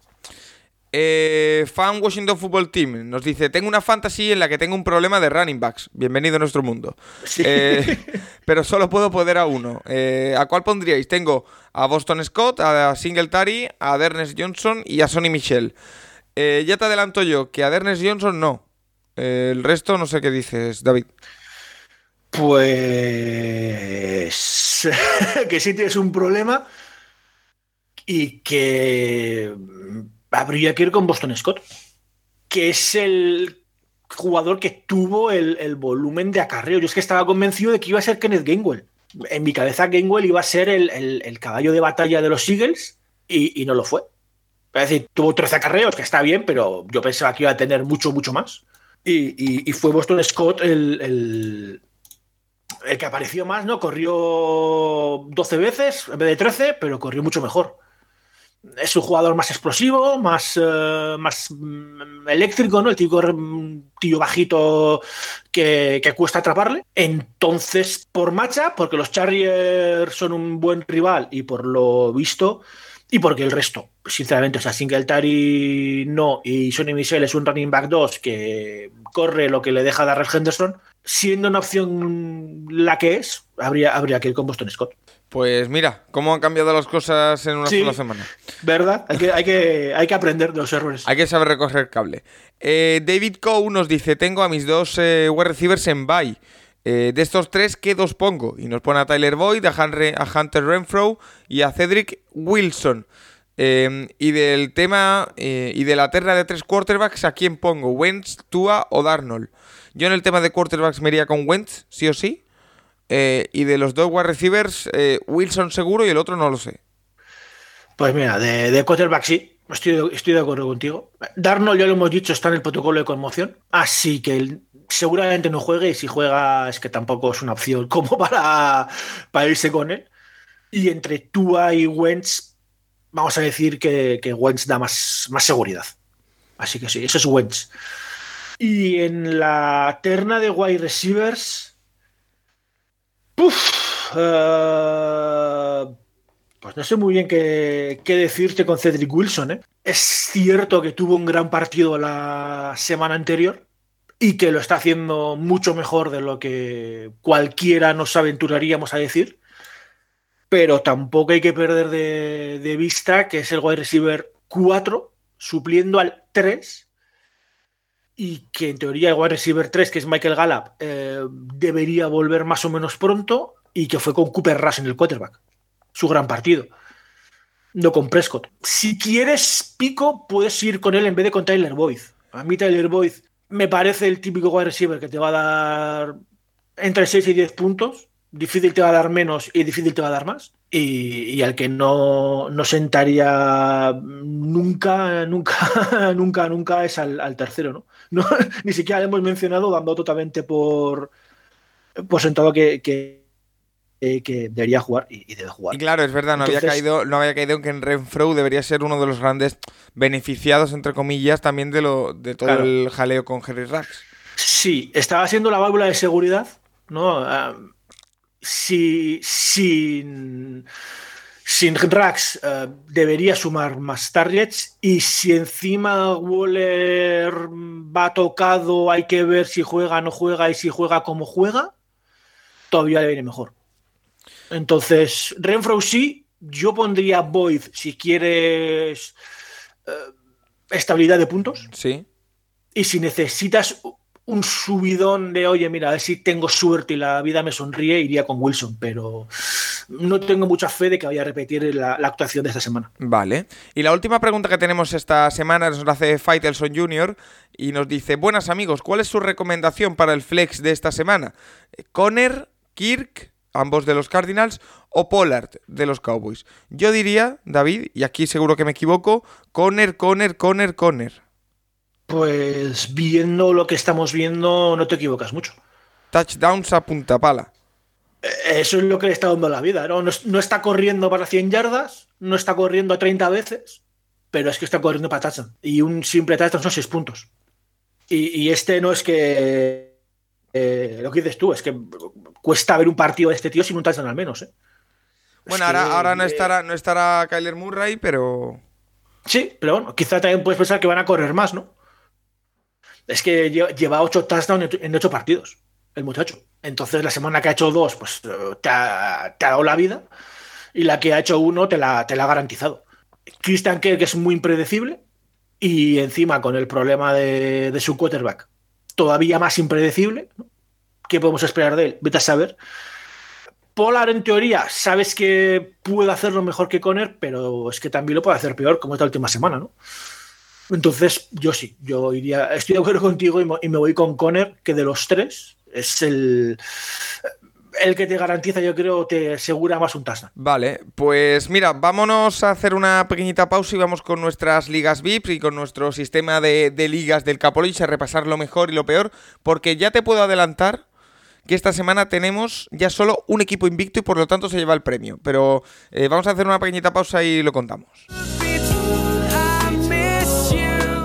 Speaker 2: Eh, fan Washington Football Team nos dice: Tengo una fantasy en la que tengo un problema de running backs. Bienvenido a nuestro mundo.
Speaker 3: Sí.
Speaker 2: Eh, pero solo puedo poder a uno. Eh, ¿A cuál pondríais? Tengo a Boston Scott, a Singletary, a Ernest Johnson y a Sonny Michel. Eh, ya te adelanto yo que a Ernest Johnson no. El resto no sé qué dices, David.
Speaker 3: Pues que sí tienes un problema y que habría que ir con Boston Scott, que es el jugador que tuvo el, volumen de acarreo. Yo es que estaba convencido de que iba a ser Kenneth Gainwell. En mi cabeza Gainwell iba a ser el caballo de batalla de los Eagles y, y no lo fue. Es decir, tuvo 13 acarreos, que está bien, pero yo pensaba que iba a tener mucho, mucho más. Y, fue Boston Scott el, el- el que apareció más, ¿no? Corrió 12 veces en vez de 13, pero corrió mucho mejor. Es un jugador más explosivo, más, eh, más mm, eléctrico, ¿no? El típico mm, tío bajito que, que cuesta atraparle. Entonces, por macha, porque los Chargers son un buen rival y por lo visto, y porque el resto, sinceramente, o sea, Singletary no, y Sonny Michel es un running back 2 que corre lo que le deja Darrell Henderson, siendo una opción la que es, habría, habría que ir con Boston Scott.
Speaker 2: Pues mira, cómo han cambiado las cosas en una
Speaker 3: Sí.
Speaker 2: sola semana.
Speaker 3: ¿Verdad? Hay que, hay, que, hay que aprender de los errores.
Speaker 2: Hay que saber recoger cable. Eh, David Coe nos dice: Tengo a mis dos eh, wide receivers en bye. Eh, de estos tres, ¿qué dos pongo? Y nos pone a Tyler Boyd, a, Hunter Renfro y a Cedric Wilson. Eh, y del tema eh, y de la terna de tres quarterbacks, ¿a quién pongo? ¿Wentz, Tua o Darnold? Yo en el tema de quarterbacks me iría con Wentz, sí o sí. Eh, y de los dos wide receivers, Wilson seguro y el otro no lo sé.
Speaker 3: Pues mira, de, de quarterback sí, estoy, estoy de acuerdo contigo. Darnold, ya lo hemos dicho, está en el protocolo de conmoción, así que él seguramente no juegue y si juega es que tampoco es una opción como para, para irse con él. Y entre Tua y Wentz, vamos a decir que, que Wentz da más, más seguridad. Así que sí, eso es Wentz. Y en la terna de wide receivers. Puf, eh, pues no sé muy bien qué, qué decirte con Cedric Wilson. ¿eh? Es cierto que tuvo un gran partido la semana anterior y que lo está haciendo mucho mejor de lo que cualquiera nos aventuraríamos a decir. Pero tampoco hay que perder de, de vista que es el wide receiver 4 supliendo al 3 y que en teoría el wide receiver 3, que es Michael Gallup, eh, debería volver más o menos pronto y que fue con Cooper Rush en el quarterback. Su gran partido. no con Prescott. Si quieres pico, puedes ir con él en vez de con Tyler Boyd. A mí Tyler Boyd me parece el típico wide receiver que te va a dar entre 6 y 10 puntos. Difícil te va a dar menos y difícil te va a dar más. Y, al que no, no, sentaría nunca, nunca, nunca, nunca es al, tercero, ¿no? Ni siquiera le hemos mencionado dando totalmente por, por sentado que, debería jugar y, debe jugar.
Speaker 2: Y claro, es verdad, no había caído, no había caído en que en Renfro debería ser uno de los grandes beneficiados, entre comillas, también de lo de todo el jaleo con Jerry Rax.
Speaker 3: Sí, estaba siendo la válvula de seguridad, ¿no? Ah, si, sin, sin Rax eh, debería sumar más targets y si encima Waller va tocado, hay que ver si juega o no juega y si juega como juega, todavía le viene mejor. Entonces, Renfro sí, yo pondría Void si quieres eh, estabilidad de puntos.
Speaker 2: Sí.
Speaker 3: Y si necesitas un subidón de, oye, mira, a ver si tengo suerte y la vida me sonríe, iría con Wilson, pero no tengo mucha fe de que vaya a repetir la, actuación de esta semana.
Speaker 2: Vale. Y la última pregunta que tenemos esta semana nos la hace Faitelson Jr. y nos dice, buenas amigos, ¿cuál es su recomendación para el flex de esta semana? ¿Conner, Kirk, ambos de los Cardinals, o Pollard de los Cowboys? Yo diría, David, y aquí seguro que me equivoco, Conner, Conner, Conner, Conner.
Speaker 3: Pues viendo lo que estamos viendo, no te equivocas mucho.
Speaker 2: Touchdowns a punta pala.
Speaker 3: Eh, eso es lo que le está dando la vida. ¿no? No, está corriendo para 100 yardas, no está corriendo a 30 veces, pero es que está corriendo para touchdown. Y un simple touchdown son 6 puntos. Y, este no es que. Eh, lo que dices tú, es que cuesta ver un partido de este tío sin un touchdown al menos. ¿eh?
Speaker 2: Bueno, ahora, ahora no, estará, no estará Kyler Murray, pero.
Speaker 3: Sí, pero bueno, quizá también puedes pensar que van a correr más, ¿no? Es que lleva ocho touchdowns en ocho partidos, el muchacho. Entonces, la semana que ha hecho dos, pues te ha, dado la vida. Y la que ha hecho uno te la, te la ha garantizado. Christian Kirk es muy impredecible. Y encima, con el problema de, su quarterback, todavía más impredecible. ¿Qué podemos esperar de él? Vete a saber. Polar, en teoría, sabes que puede hacerlo mejor que Conner, pero es que también lo puede hacer peor, como esta última semana, ¿no? Entonces, yo sí, yo iría, estoy de acuerdo contigo y me voy con Conner, que de los tres es el, el que te garantiza, yo creo, te asegura más un touchdown.
Speaker 2: Vale, pues mira, vámonos a hacer una pequeñita pausa y vamos con nuestras ligas VIP y con nuestro sistema de, ligas del Capolich a repasar lo mejor y lo peor, porque ya te puedo adelantar que esta semana tenemos ya solo un equipo invicto y por lo tanto se lleva el premio. Pero eh, vamos a hacer una pequeñita pausa y lo contamos.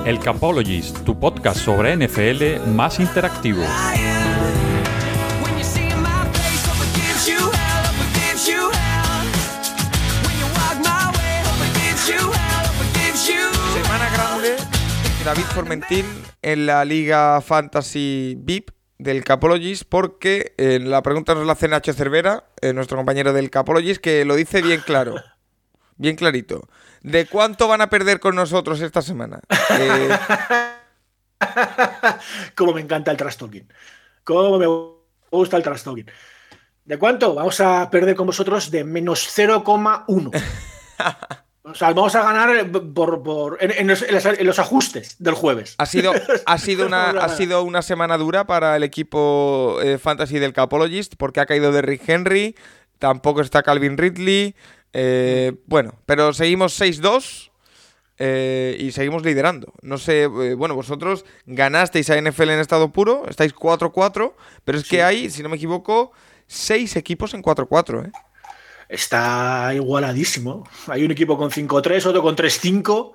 Speaker 1: El Capologist, tu podcast sobre NFL más interactivo.
Speaker 2: David Formentín en la Liga Fantasy VIP del Capologist porque la pregunta nos la hace Nacho Cervera, eh, nuestro compañero del Capologist, que lo dice bien claro, bien clarito. ¿De cuánto van a perder con nosotros esta semana? Eh...
Speaker 3: Como me encanta el trash talking. Cómo me gusta el trash talking. ¿De cuánto? Vamos a perder con vosotros de menos 0,1. O sea, vamos a ganar por, en, los, ajustes del jueves.
Speaker 2: Ha sido, ha sido, una, ha sido una semana dura para el equipo eh, fantasy del Capologist porque ha caído Derrick Henry, tampoco está Calvin Ridley, eh, bueno, pero seguimos 6-2 eh, y seguimos liderando. No sé, eh, bueno, vosotros ganasteis a NFL en estado puro, estáis 4-4, pero es que hay, si no me equivoco, 6 equipos en 4-4,
Speaker 3: Está igualadísimo. Hay un equipo con 5-3, otro con 3-5.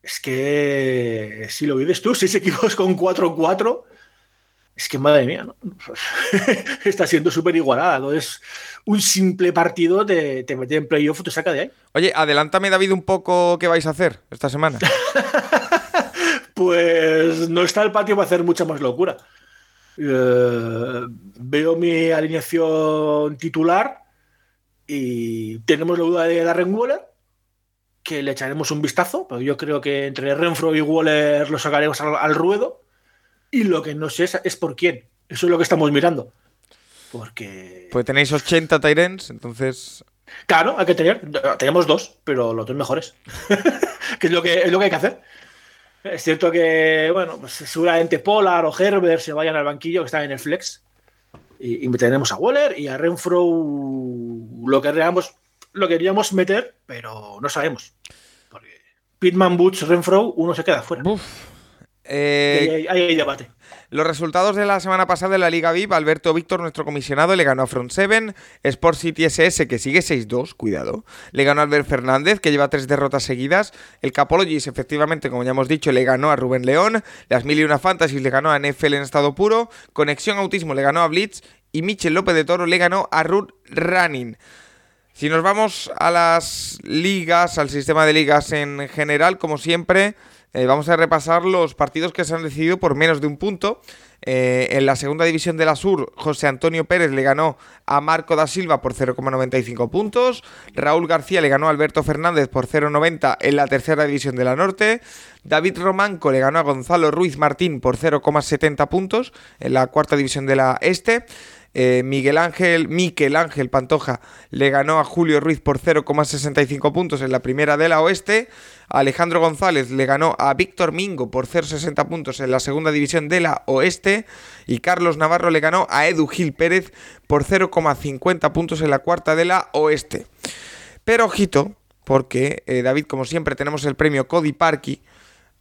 Speaker 3: Es que, si lo vives tú, 6 equipos con 4-4 es que madre mía, ¿no? está siendo súper igualado. Es un simple partido, te, te mete en playoff, te saca de ahí.
Speaker 2: Oye, adelántame, David, un poco qué vais a hacer esta semana.
Speaker 3: pues no está el patio para hacer mucha más locura. Eh, veo mi alineación titular y tenemos la duda de Darren Waller, que le echaremos un vistazo, pero yo creo que entre Renfro y Waller lo sacaremos al ruedo y lo que no sé es, por quién. Eso es lo que estamos mirando. Porque.
Speaker 2: Pues tenéis 80 Tyrens, entonces
Speaker 3: Claro, hay que tener. Tenemos dos, pero los dos mejores. que es lo que es lo que hay que hacer. Es cierto que, bueno, pues seguramente Polar o Herbert se vayan al banquillo que están en el flex. Y, y tenemos a Waller y a Renfro lo queríamos, lo queríamos meter, pero no sabemos. Porque Pitman, Butch, Renfro, uno se queda fuera.
Speaker 2: Eh,
Speaker 3: ahí, hay debate.
Speaker 2: Los resultados de la semana pasada en la Liga VIP, Alberto Víctor, nuestro comisionado, le ganó a Front 7, Sport City SS, que sigue 6-2, cuidado, le ganó a Albert Fernández, que lleva tres derrotas seguidas, el Capologis, efectivamente, como ya hemos dicho, le ganó a Rubén León, las Mil y una Fantasies le ganó a NFL en estado puro, Conexión Autismo le ganó a Blitz, y Michel López de Toro le ganó a Ruth Running. Si nos vamos a las ligas, al sistema de ligas en general, como siempre, eh, vamos a repasar los partidos que se han decidido por menos de un punto. Eh, en la segunda división de la Sur, José Antonio Pérez le ganó a Marco da Silva por 0,95 puntos. Raúl García le ganó a Alberto Fernández por 0,90 en la tercera división de la Norte. David Romanco le ganó a Gonzalo Ruiz Martín por 0,70 puntos en la cuarta división de la Este. Eh, Miguel Ángel, Miquel Ángel Pantoja le ganó a Julio Ruiz por 0,65 puntos en la primera de la Oeste. Alejandro González le ganó a Víctor Mingo por 0,60 puntos en la segunda división de la Oeste. Y Carlos Navarro le ganó a Edu Gil Pérez por 0,50 puntos en la cuarta de la Oeste. Pero ojito, porque eh, David, como siempre, tenemos el premio Cody Parky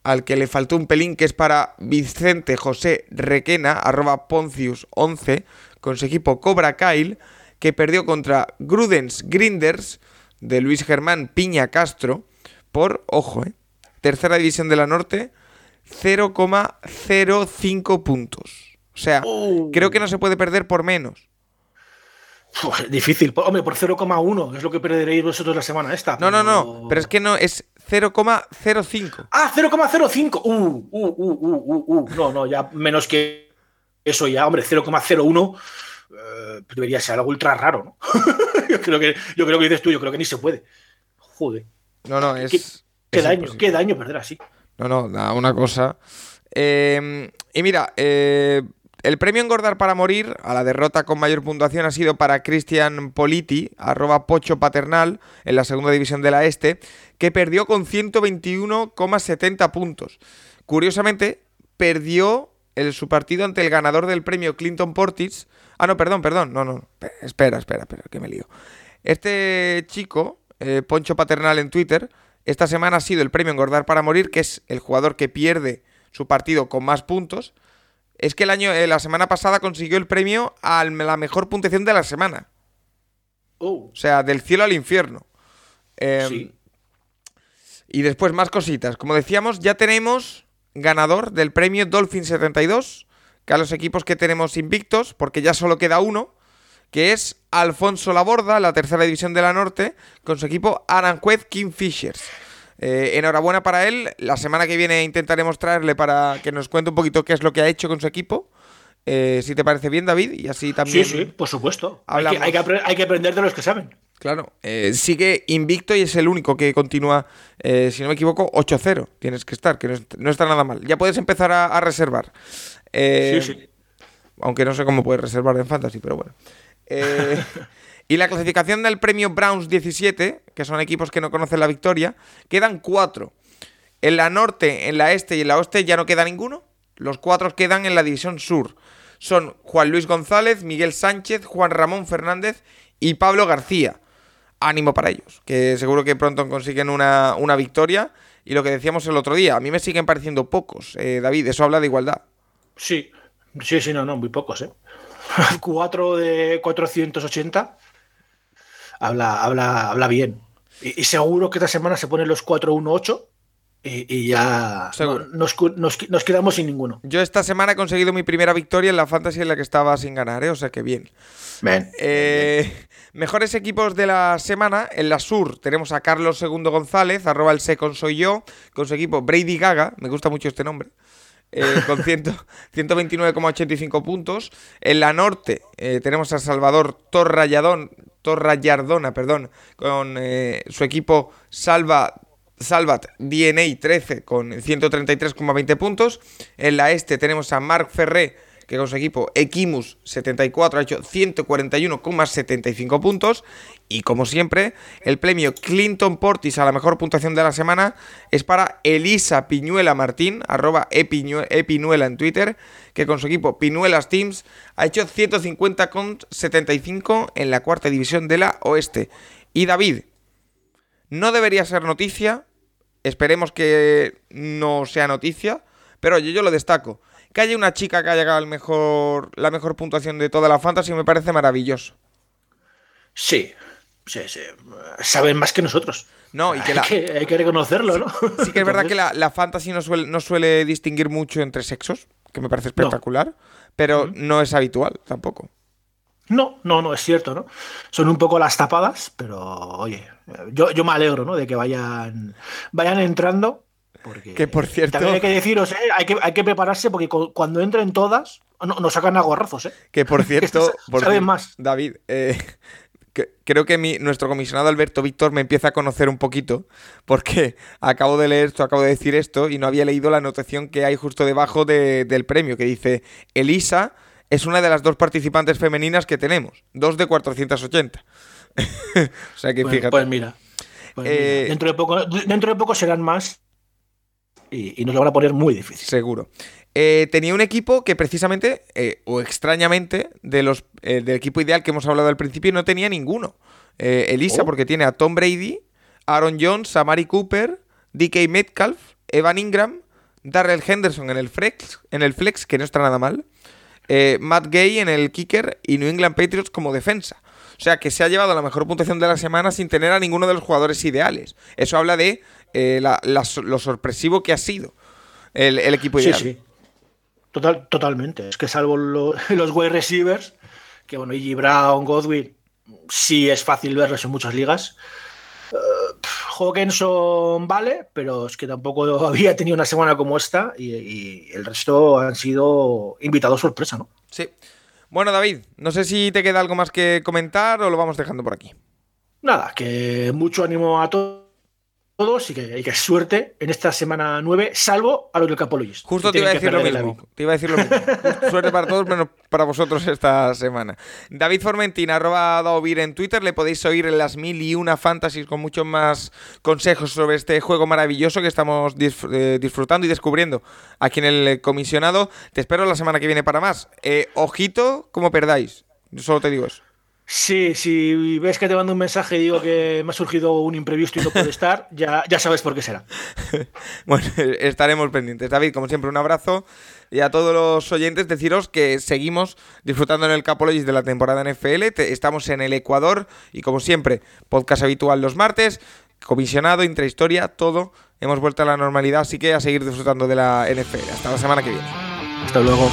Speaker 2: al que le faltó un pelín, que es para Vicente José Requena, arroba Poncius11, con su equipo Cobra Kyle, que perdió contra Grudens Grinders de Luis Germán Piña Castro por, ojo, eh, tercera división de la Norte, 0,05 puntos. O sea,
Speaker 3: Oh.
Speaker 2: creo que no se puede perder por menos.
Speaker 3: Difícil. Hombre, por 0,1 es lo que perderéis vosotros la semana esta.
Speaker 2: No, no, no,
Speaker 3: pero-
Speaker 2: pero es que no, es 0,05.
Speaker 3: Ah, 0,05. Uh, uh, uh, uh, uh, uh. No, no, ya menos que eso ya, hombre, 0,01 eh, debería ser algo ultra raro, ¿no? yo, creo que, yo creo que dices tú, yo creo que ni se puede. Joder,
Speaker 2: No, no, es.
Speaker 3: qué, daño,
Speaker 2: imposible.
Speaker 3: qué daño perder así.
Speaker 2: No, no, da una cosa. Eh, y mira, eh, el premio Engordar para Morir a la derrota con mayor puntuación ha sido para Cristian Politi, arroba Pocho Paternal, en la segunda división de la Este, que perdió con 121,70 puntos. Curiosamente, perdió el, su partido ante el ganador del premio Clinton Portis. Ah, no, perdón, perdón, no, no, espera, espera, espera, que me lío. Este chico, eh, Poncho Paternal en Twitter, esta semana ha sido el premio Engordar para Morir, que es el jugador que pierde su partido con más puntos. Es que el año, eh, la semana pasada consiguió el premio a la mejor puntuación de la semana.
Speaker 3: Oh,
Speaker 2: O sea, del cielo al infierno. Eh,
Speaker 3: sí.
Speaker 2: Y después más cositas. Como decíamos, ya tenemos ganador del premio Dolphin 72, que a los equipos que tenemos invictos, porque ya solo queda uno, que es Alfonso Laborda, la tercera división de la Norte, con su equipo Aranjuez Kingfishers. Eh, enhorabuena para él. La semana que viene intentaremos traerle para que nos cuente un poquito qué es lo que ha hecho con su equipo. Eh, si te parece bien, David, y así también.
Speaker 3: Sí, sí, por supuesto. Hay
Speaker 2: hablamos.
Speaker 3: que, hay, que apre- hay que aprender de los que saben.
Speaker 2: Claro, eh, sigue invicto y es el único que continúa, eh, si no me equivoco, 8-0. Tienes que estar, que no, es- no está nada mal. Ya puedes empezar a, a reservar. Eh,
Speaker 3: sí, sí.
Speaker 2: Aunque no sé cómo puedes reservar en Fantasy, pero bueno. Y la clasificación del premio Browns 17, que son equipos que no conocen la victoria, quedan cuatro. En la norte, en la este y en la oeste ya no queda ninguno. Los cuatro quedan en la división sur. Son Juan Luis González, Miguel Sánchez, Juan Ramón Fernández y Pablo García. Ánimo para ellos, que seguro que pronto consiguen una, una victoria. Y lo que decíamos el otro día, a mí me siguen pareciendo pocos, eh, David, eso habla de igualdad.
Speaker 3: Sí, sí, sí, no, no, muy pocos, ¿eh? 4 de 480 habla, habla, habla bien. Y, y seguro que esta semana se ponen los 418 y, y ya
Speaker 2: Seguro.
Speaker 3: no- nos, nos- nos quedamos sin ninguno.
Speaker 2: Yo esta semana he conseguido mi primera victoria en la fantasy en la que estaba sin ganar, ¿eh? o sea que bien.
Speaker 3: Ven.
Speaker 2: Eh, mejores equipos de la semana. En la Sur tenemos a Carlos II González, arroba el secon soy yo, con su equipo Brady Gaga, me gusta mucho este nombre, eh, con 100 129,85 puntos. En la Norte eh, tenemos a Salvador Torralladón, Torrallardona, perdón, con eh, su equipo Salva Salvat DNA 13 con 133,20 puntos. En la este tenemos a Marc Ferré que con su equipo Equimus74 ha hecho 141,75 puntos. Y como siempre, el premio Clinton Portis a la mejor puntuación de la semana es para Elisa Piñuela Martín, arroba epinuela en Twitter, que con su equipo Pinuelas Teams ha hecho 150,75 en la cuarta división de la Oeste. Y David, no debería ser noticia, esperemos que no sea noticia, pero yo lo destaco. Que haya una chica que haya llegado mejor, la mejor puntuación de toda la fantasy me parece maravilloso.
Speaker 3: Sí, sí, sí. Saben más que nosotros.
Speaker 2: No, y que,
Speaker 3: hay, que reconocerlo, ¿no?
Speaker 2: Sí, que es verdad que la, fantasy no suele, no suele, distinguir mucho entre sexos, que me parece espectacular, pero no es habitual tampoco.
Speaker 3: No, no, no, es cierto, ¿no? Son un poco las tapadas, pero oye, yo, yo me alegro, ¿no? De que vayan, vayan entrando. Porque
Speaker 2: que por cierto.
Speaker 3: También hay que deciros, ¿eh? hay, que, hay que prepararse porque cuando entren todas, no, nos sacan a gorrazos, ¿eh?
Speaker 2: Que por cierto.
Speaker 3: saben más.
Speaker 2: David, eh, creo que mi, nuestro comisionado Alberto Víctor me empieza a conocer un poquito porque acabo de leer esto, acabo de decir esto y no había leído la anotación que hay justo debajo del premio que dice Elisa es una de las dos participantes femeninas que tenemos, dos de 480. o sea que
Speaker 3: pues,
Speaker 2: fíjate.
Speaker 3: Pues mira, pues eh, dentro, de poco, dentro de poco serán más y, nos lo van a poner muy difícil.
Speaker 2: Seguro. Eh, tenía un equipo que precisamente, eh, o extrañamente, de los, del equipo ideal que hemos hablado al principio, no tenía ninguno. Elisa, oh. porque tiene a Tom Brady, Aaron Jones, a Mari Cooper, DK Metcalf, Evan Ingram, Darrell Henderson en el flex, en el flex, que no está nada mal. Eh, Matt Gay en el kicker y New England Patriots como defensa. O sea que se ha llevado la mejor puntuación de la semana sin tener a ninguno de los jugadores ideales. Eso habla de eh, lo sorpresivo que ha sido el, equipo ideal.
Speaker 3: Sí, sí. Total, totalmente. Es que salvo los wide receivers, que bueno, y Brown, Godwin, sí es fácil verlos en muchas ligas. Hawkinson vale, pero es que tampoco había tenido una semana como esta y, el resto han sido invitados sorpresa, ¿no?
Speaker 2: Sí. Bueno, David, no sé si te queda algo más que comentar o lo vamos dejando por aquí.
Speaker 3: Nada, que mucho ánimo a todos todos y que, que suerte en esta semana 9, salvo a los del Capologist.
Speaker 2: Justo te iba, a decir lo mismo, te iba a decir lo mismo. suerte para todos, menos para vosotros esta semana. David Formentín, arroba Daovir en Twitter, le podéis oír en las mil y una fantasies con muchos más consejos sobre este juego maravilloso que estamos eh, disfrutando y descubriendo aquí en el comisionado. Te espero la semana que viene para más. Eh, ojito, como perdáis. Solo te digo eso.
Speaker 3: Sí, si ves que te mando un mensaje y digo que me ha surgido un imprevisto y no puede estar, ya, ya sabes por qué será.
Speaker 2: bueno, estaremos pendientes. David, como siempre, un abrazo. Y a todos los oyentes, deciros que seguimos disfrutando en el Capologis de la temporada NFL. estamos en el Ecuador y, como siempre, podcast habitual los martes, comisionado, intrahistoria, todo. Hemos vuelto a la normalidad, así que a seguir disfrutando de la NFL. Hasta la semana que viene.
Speaker 3: Hasta luego.